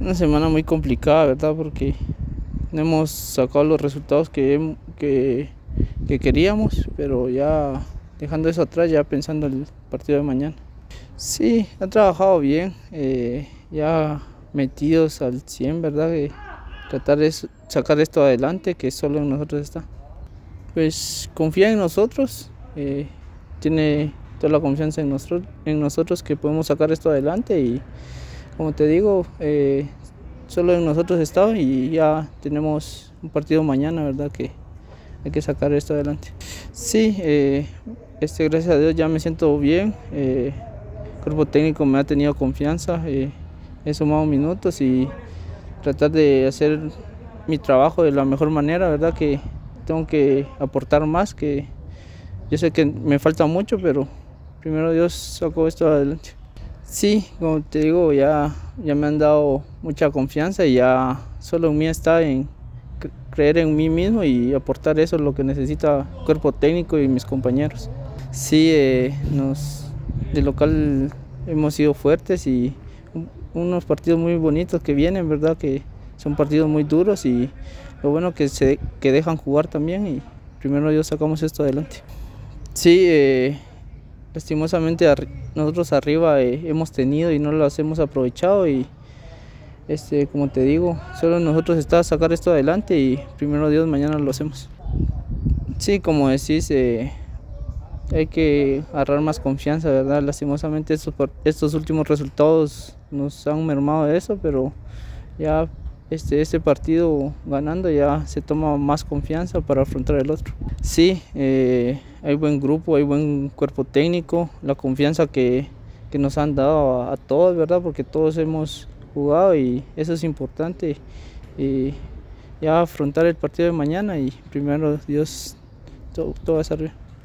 Una semana muy complicada, ¿verdad? Porque no hemos sacado los resultados que, que, queríamos, pero ya dejando eso atrás, ya pensando el partido de mañana. Sí, han trabajado bien, eh, ya metidos al 100, ¿verdad? De tratar de sacar esto adelante, que solo en nosotros está. Pues confía en nosotros, eh, tiene toda la confianza en nosotros, en nosotros que podemos sacar esto adelante y como te digo, eh, solo en nosotros está y ya tenemos un partido mañana, ¿verdad? Que hay que sacar esto adelante. Sí, eh, este, gracias a Dios ya me siento bien. Eh, el cuerpo técnico me ha tenido confianza. he sumado minutos y tratar de hacer mi trabajo de la mejor manera, ¿verdad? Que tengo que aportar más, que yo sé que me falta mucho, pero primero Dios sacó esto adelante. Sí, como te digo, ya, ya me han dado mucha confianza y ya solo en mí está en creer en mí mismo y aportar eso lo que necesita el cuerpo técnico y mis compañeros. Sí, eh, nos, de local hemos sido fuertes y unos partidos muy bonitos que vienen, ¿verdad? Que son partidos muy duros y lo bueno que se que dejan jugar también y primero yo sacamos esto adelante. Sí, eh, lastimosamente nosotros arriba eh, hemos tenido y no las hemos aprovechado y este como te digo solo nosotros está sacar esto adelante y primero Dios mañana lo hacemos sí como decís eh, hay que agarrar más confianza verdad lastimosamente estos, estos últimos resultados nos han mermado eso pero ya este, este partido ganando ya se toma más confianza para afrontar el otro. Sí, eh, hay buen grupo, hay buen cuerpo técnico, la confianza que, nos han dado a, todos, ¿verdad? Porque todos hemos jugado y eso es importante. Y ya afrontar el partido de mañana y primero Dios todo, todo va a salir.